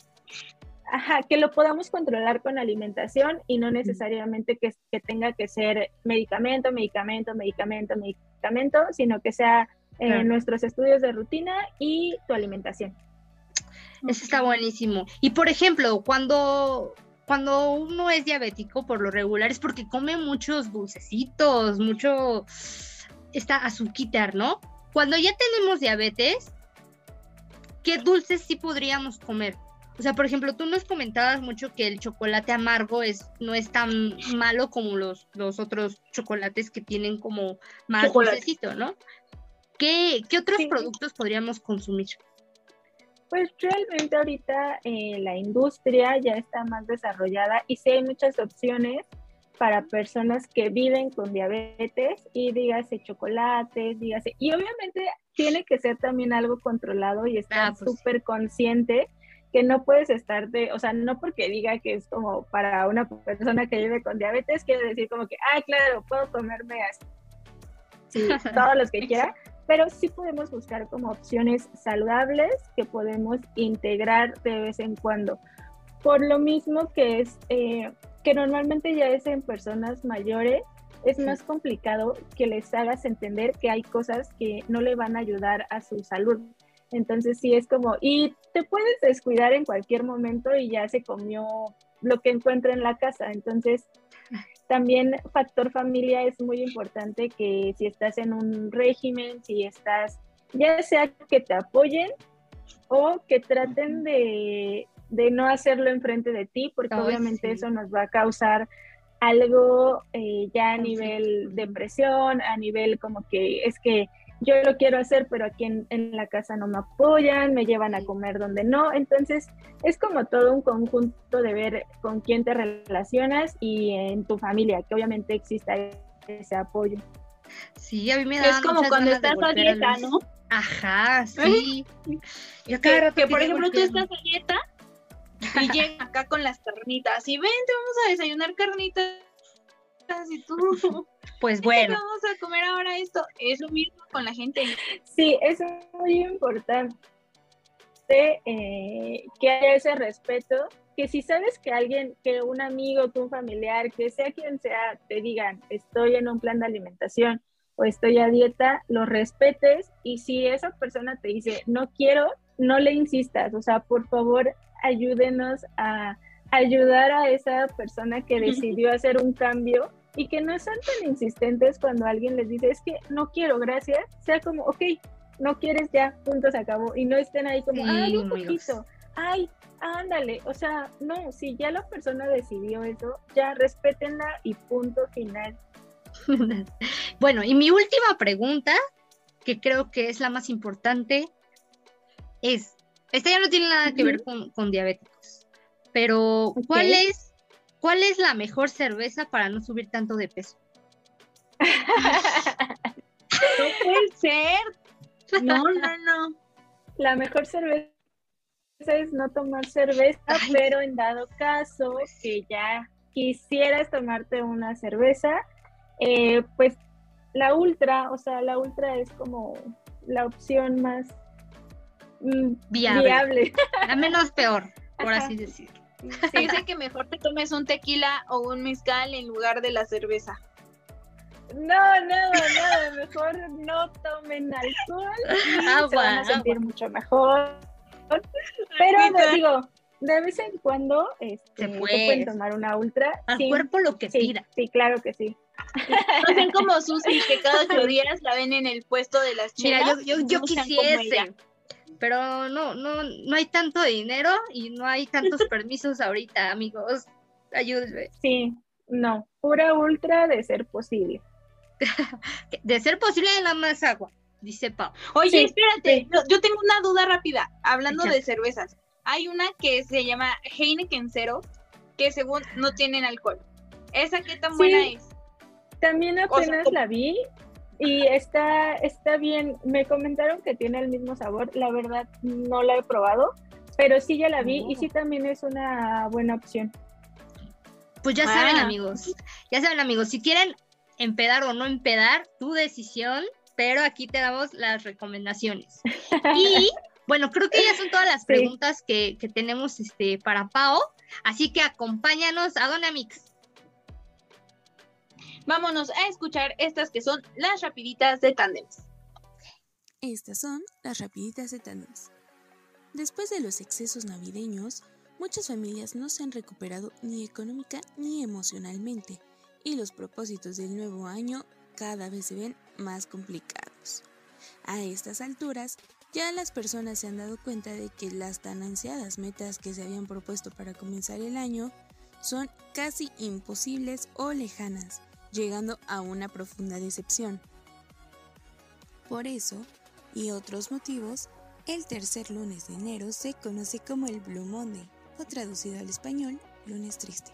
Ajá, que lo podamos controlar con alimentación y no necesariamente que, tenga que ser medicamento, medicamento, medicamento, medicamento, sino que sea en nuestros estudios de rutina y tu alimentación. Eso está buenísimo. Y por ejemplo, cuando cuando uno es diabético, por lo regular es porque come muchos dulcecitos, mucho esta azúcar, ¿no? Cuando ya tenemos diabetes, ¿qué dulces sí podríamos comer? O sea, por ejemplo, tú nos comentabas mucho que el chocolate amargo es, no es tan malo como los, los otros chocolates que tienen como más dulcecito, ¿no? ¿Qué, otros productos podríamos consumir? Pues realmente ahorita eh, la industria ya está más desarrollada y sí hay muchas opciones para personas que viven con diabetes y dígase chocolates, dígase, y obviamente tiene que ser también algo controlado y estar ah, pues súper consciente que no puedes estar de, o sea, no porque diga que es como para una persona que vive con diabetes, quiere decir como que, ah, claro, puedo comerme así, sí, (laughs) todos los que quiera, pero sí podemos buscar como opciones saludables que podemos integrar de vez en cuando. Por lo mismo que es eh, que normalmente ya es en personas mayores, es más complicado que les hagas entender que hay cosas que no le van a ayudar a su salud. Entonces sí es como, y te puedes descuidar en cualquier momento y ya se comió lo que encuentra en la casa. Entonces (laughs) también factor familia es muy importante que si estás en un régimen, si estás, ya sea que te apoyen o que traten de, no hacerlo enfrente de ti, porque obviamente eso nos va a causar algo eh, ya a nivel depresión, a nivel como que es que yo lo quiero hacer, pero aquí en, la casa no me apoyan, me llevan a comer donde no. Entonces, es como todo un conjunto de ver con quién te relacionas y en tu familia, que obviamente exista ese apoyo. Sí, a mí me da Es como cuando estás a dieta, ¿no? Ajá, sí. (laughs) que, que por ejemplo tú estás a dieta y llegas acá con las carnitas y vente, vamos a desayunar carnitas y tú. (laughs) Pues bueno. Vamos a comer ahora esto. Es lo mismo con la gente. Sí, es muy importante eh, que haya ese respeto. Que si sabes que alguien, que un amigo, que un familiar, que sea quien sea, te digan, estoy en un plan de alimentación o estoy a dieta, lo respetes y si esa persona te dice, no quiero, no le insistas, o sea, por favor, ayúdenos a ayudar a esa persona que (laughs) decidió hacer un cambio y que no sean tan insistentes cuando alguien les dice, es que no quiero, gracias, sea como, ok, no quieres ya, punto, se acabó, y no estén ahí como, ay, un poquito, ay, ándale, o sea, no, si ya la persona decidió eso, ya respétenla y punto final. (laughs) bueno, y mi última pregunta, que creo que es la más importante, es, esta ya no tiene nada que ver con, con diabéticos, pero ¿cuál es ¿Cuál es la mejor cerveza para no subir tanto de peso? no puede ser. No, no, no. La mejor cerveza es no tomar cerveza, pero en dado caso que ya quisieras tomarte una cerveza, eh, pues la ultra, o sea, la ultra es como la opción más mm, viable. La menos peor, por así decirlo. Dice (laughs) que mejor te tomes un tequila o un mezcal en lugar de la cerveza. No, nada, nada, mejor no tomen alcohol. Agua, se van a sentir mucho mejor. Pero digo, de vez en cuando este, se pueden tomar una ultra. Al cuerpo lo que pida. Sí, claro que sí. (laughs) No sean como Susi, que cada ocho días la ven en el puesto de las chicas. Mira, yo, yo, yo quisiese, pero no, no, no hay tanto dinero y no hay tantos permisos ahorita, amigos. Ayúdenme. Sí, no, pura ultra de ser posible. (laughs) de ser posible la más agua, dice Pau. Oye, espérate, yo, tengo una duda rápida, hablando de cervezas. Hay una que se llama Heineken Cero, que según no tienen alcohol. ¿Esa qué tan buena es? También apenas la vi y está, está bien. Me comentaron que tiene el mismo sabor. La verdad, no la he probado, pero sí ya la vi y sí también es una buena opción. Pues ya saben, ah. amigos. Ya saben, amigos, si quieren empedar o no empedar, tu decisión, pero aquí te damos las recomendaciones. Y (laughs) bueno, creo que ya son todas las preguntas que, que, tenemos este, para Pao, así que acompáñanos a Don Amix. Vámonos a escuchar estas que son las rapiditas de Tandems. Estas son las rapiditas de Tandems. Después de los excesos navideños, muchas familias no se han recuperado ni económica ni emocionalmente y los propósitos del nuevo año cada vez se ven más complicados. A estas alturas, ya las personas se han dado cuenta de que las tan ansiadas metas que se habían propuesto para comenzar el año son casi imposibles o lejanas llegando a una profunda decepción. Por eso, y otros motivos, el tercer lunes de enero se conoce como el Blue Monday, o traducido al español, lunes triste.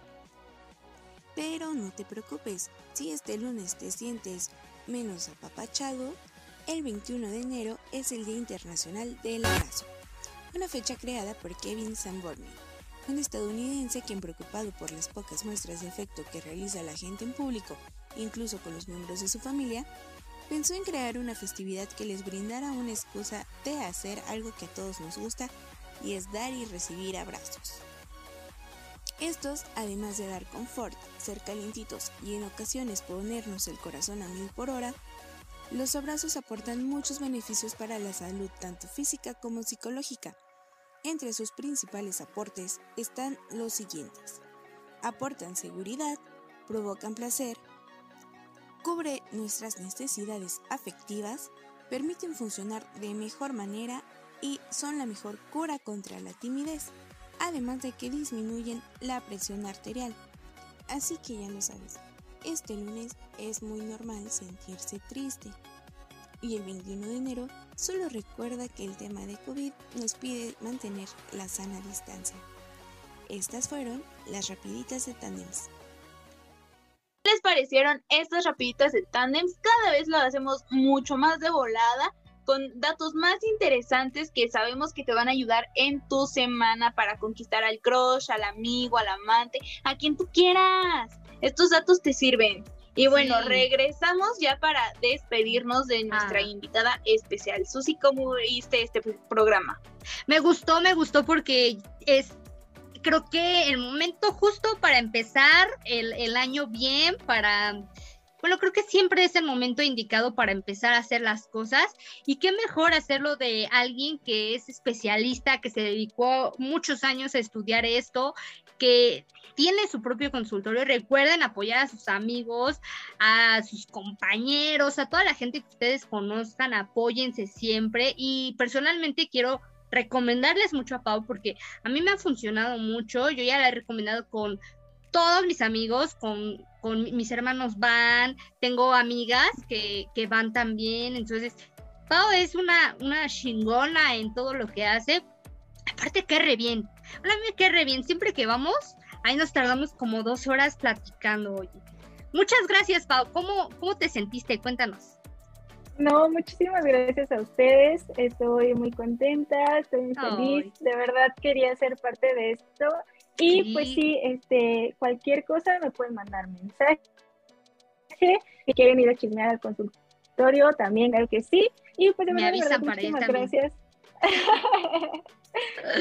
Pero no te preocupes, si este lunes te sientes menos apapachado, el 21 de enero es el Día Internacional del Abrazo, una fecha creada por Kevin Sanborn, un estadounidense quien preocupado por las pocas muestras de afecto que realiza la gente en público, incluso con los miembros de su familia, pensó en crear una festividad que les brindara una excusa de hacer algo que a todos nos gusta y es dar y recibir abrazos. Estos, además de dar confort, ser calientitos y en ocasiones ponernos el corazón a mil por hora, los abrazos aportan muchos beneficios para la salud tanto física como psicológica. Entre sus principales aportes están los siguientes. Aportan seguridad, provocan placer, cubre nuestras necesidades afectivas, permiten funcionar de mejor manera y son la mejor cura contra la timidez, además de que disminuyen la presión arterial. Así que ya lo sabes, este lunes es muy normal sentirse triste. Y el 21 de enero solo recuerda que el tema de COVID nos pide mantener la sana distancia. Estas fueron las rapiditas de Tandems. ¿Qué les parecieron estas rapiditas de Tandems? Cada vez lo hacemos mucho más de volada con datos más interesantes que sabemos que te van a ayudar en tu semana para conquistar al crush, al amigo, al amante, a quien tú quieras. Estos datos te sirven. Y bueno, regresamos ya para despedirnos de nuestra ah. invitada especial. Susi, ¿cómo viste este programa? Me gustó, me gustó porque es creo que el momento justo para empezar el, el, año bien, para, bueno, creo que siempre es el momento indicado para empezar a hacer las cosas y qué mejor hacerlo de alguien que es especialista, que se dedicó muchos años a estudiar esto, que tiene su propio consultorio. Recuerden apoyar a sus amigos, a sus compañeros, a toda la gente que ustedes conozcan, apóyense siempre. Y personalmente quiero recomendarles mucho a Pau porque a mí me ha funcionado mucho. Yo ya la he recomendado con todos mis amigos, con, con mis hermanos van, tengo amigas que, que van también. Entonces, Pau es una, una chingona en todo lo que hace. Aparte, que re bien. A mí me re bien. Siempre que vamos, Ahí nos tardamos como dos horas platicando, oye. Muchas gracias, Pau. ¿Cómo, cómo te sentiste? Cuéntanos. No, muchísimas gracias a ustedes. Estoy muy contenta, estoy muy feliz. De verdad quería ser parte de esto. Y pues sí, este, cualquier cosa me pueden mandar mensaje. Si quieren ir a chismear al consultorio, también claro que sí. Y pues de verdad, muchísimas gracias. (laughs)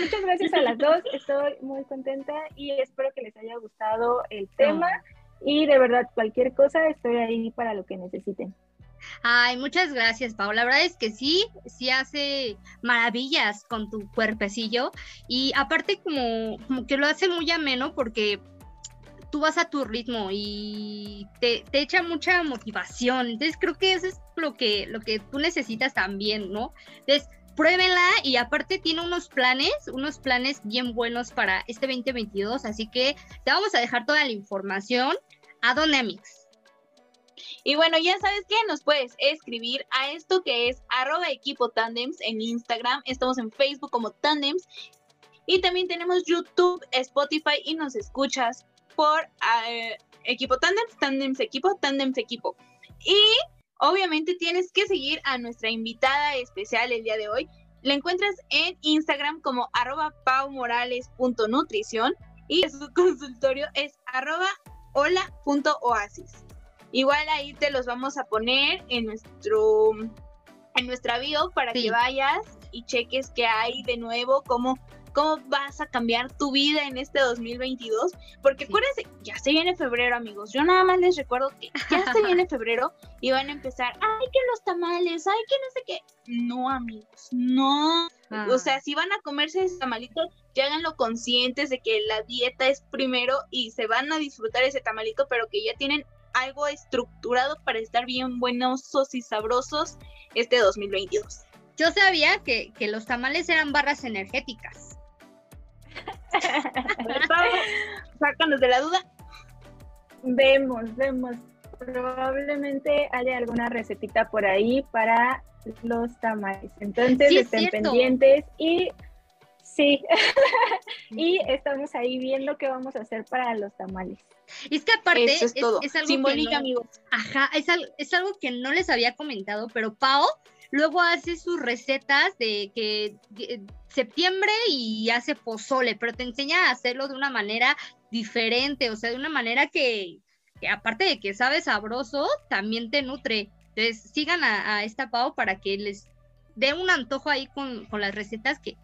Muchas gracias a las dos, estoy muy contenta y espero que les haya gustado el tema y de verdad cualquier cosa estoy ahí para lo que necesiten. Ay, muchas gracias, Paula. La verdad es que sí, sí hace maravillas con tu cuerpecillo y aparte como, como que lo hace muy ameno porque tú vas a tu ritmo y te, te, echa mucha motivación. Entonces creo que eso es lo que, lo que tú necesitas también, ¿no? Entonces, pruébenla y aparte tiene unos planes, unos planes bien buenos para este 2022, así que te vamos a dejar toda la información. ¿A Amix? Y bueno, ya sabes que nos puedes escribir a esto que es arroba equipo tandems en Instagram, estamos en Facebook como tandems y también tenemos YouTube, Spotify y nos escuchas por eh, equipo tandems, tandems equipo, tandems equipo. Y Obviamente tienes que seguir a nuestra invitada especial el día de hoy. La encuentras en Instagram como arroba paumorales.nutrición y su (laughs) consultorio es arroba hola.oasis. Igual ahí te los vamos a poner en nuestro en nuestra bio para que vayas y cheques qué hay de nuevo, cómo cómo vas a cambiar tu vida en este 2022, porque acuérdense, ya se viene febrero, amigos. Yo nada más les recuerdo que ya se viene (laughs) febrero y van a empezar, ay, que los tamales, ay, que no sé qué. No, amigos, no. O sea, si van a comerse ese tamalito, ya háganlo conscientes de que la dieta es primero y se van a disfrutar ese tamalito, pero que ya tienen algo estructurado para estar bien buenosos y sabrosos este 2022. Yo sabía que, que los tamales eran barras energéticas. (laughs) Sácanos de la duda. Vemos, vemos. Probablemente haya alguna recetita por ahí para los tamales. Entonces estén pendientes y sí. (laughs) y estamos ahí viendo qué vamos a hacer para los tamales. Y es que aparte es, algo Simbólica, amigos. Ajá, es, es algo que no les había comentado, pero Pau luego hace sus recetas de que septiembre y hace pozole, pero te enseña a hacerlo de una manera diferente, o sea, de una manera que, aparte de que sabe sabroso, también te nutre. Entonces, sigan a, esta Pau para que les dé un antojo ahí con, las recetas que,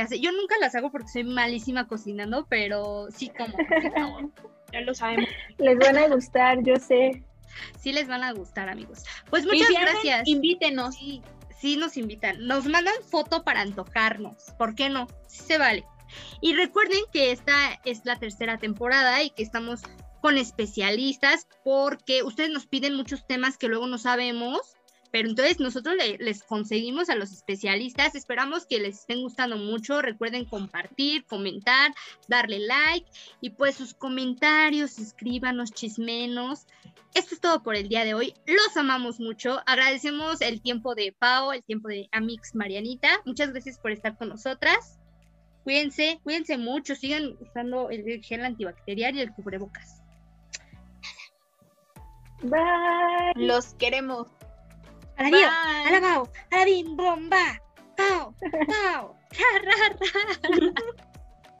hace. Yo nunca las hago porque soy malísima cocinando, pero sí como. ya lo sabemos. Les van a gustar, yo sé. Sí les van a gustar, amigos. Pues muchas gracias. Invítenos sí nos invitan, nos mandan foto para antojarnos, ¿por qué no? Sí se vale. Y recuerden que esta es la tercera temporada y que estamos con especialistas porque ustedes nos piden muchos temas que luego no sabemos pero entonces nosotros les conseguimos a los especialistas. Esperamos que les estén gustando mucho. Recuerden compartir, comentar, darle like y pues sus comentarios, escríbanos, chismenos. Esto es todo por el día de hoy. Los amamos mucho. Agradecemos el tiempo de Pau, el tiempo de Amix Marianita. Muchas gracias por estar con nosotras. Cuídense, cuídense mucho. Sigan usando el gel antibacterial y el cubrebocas. Bye. Los queremos. อะไรเดียวอะไรเปล่าอะไรบินบอมบ่าเปล่าเปล่าคาราา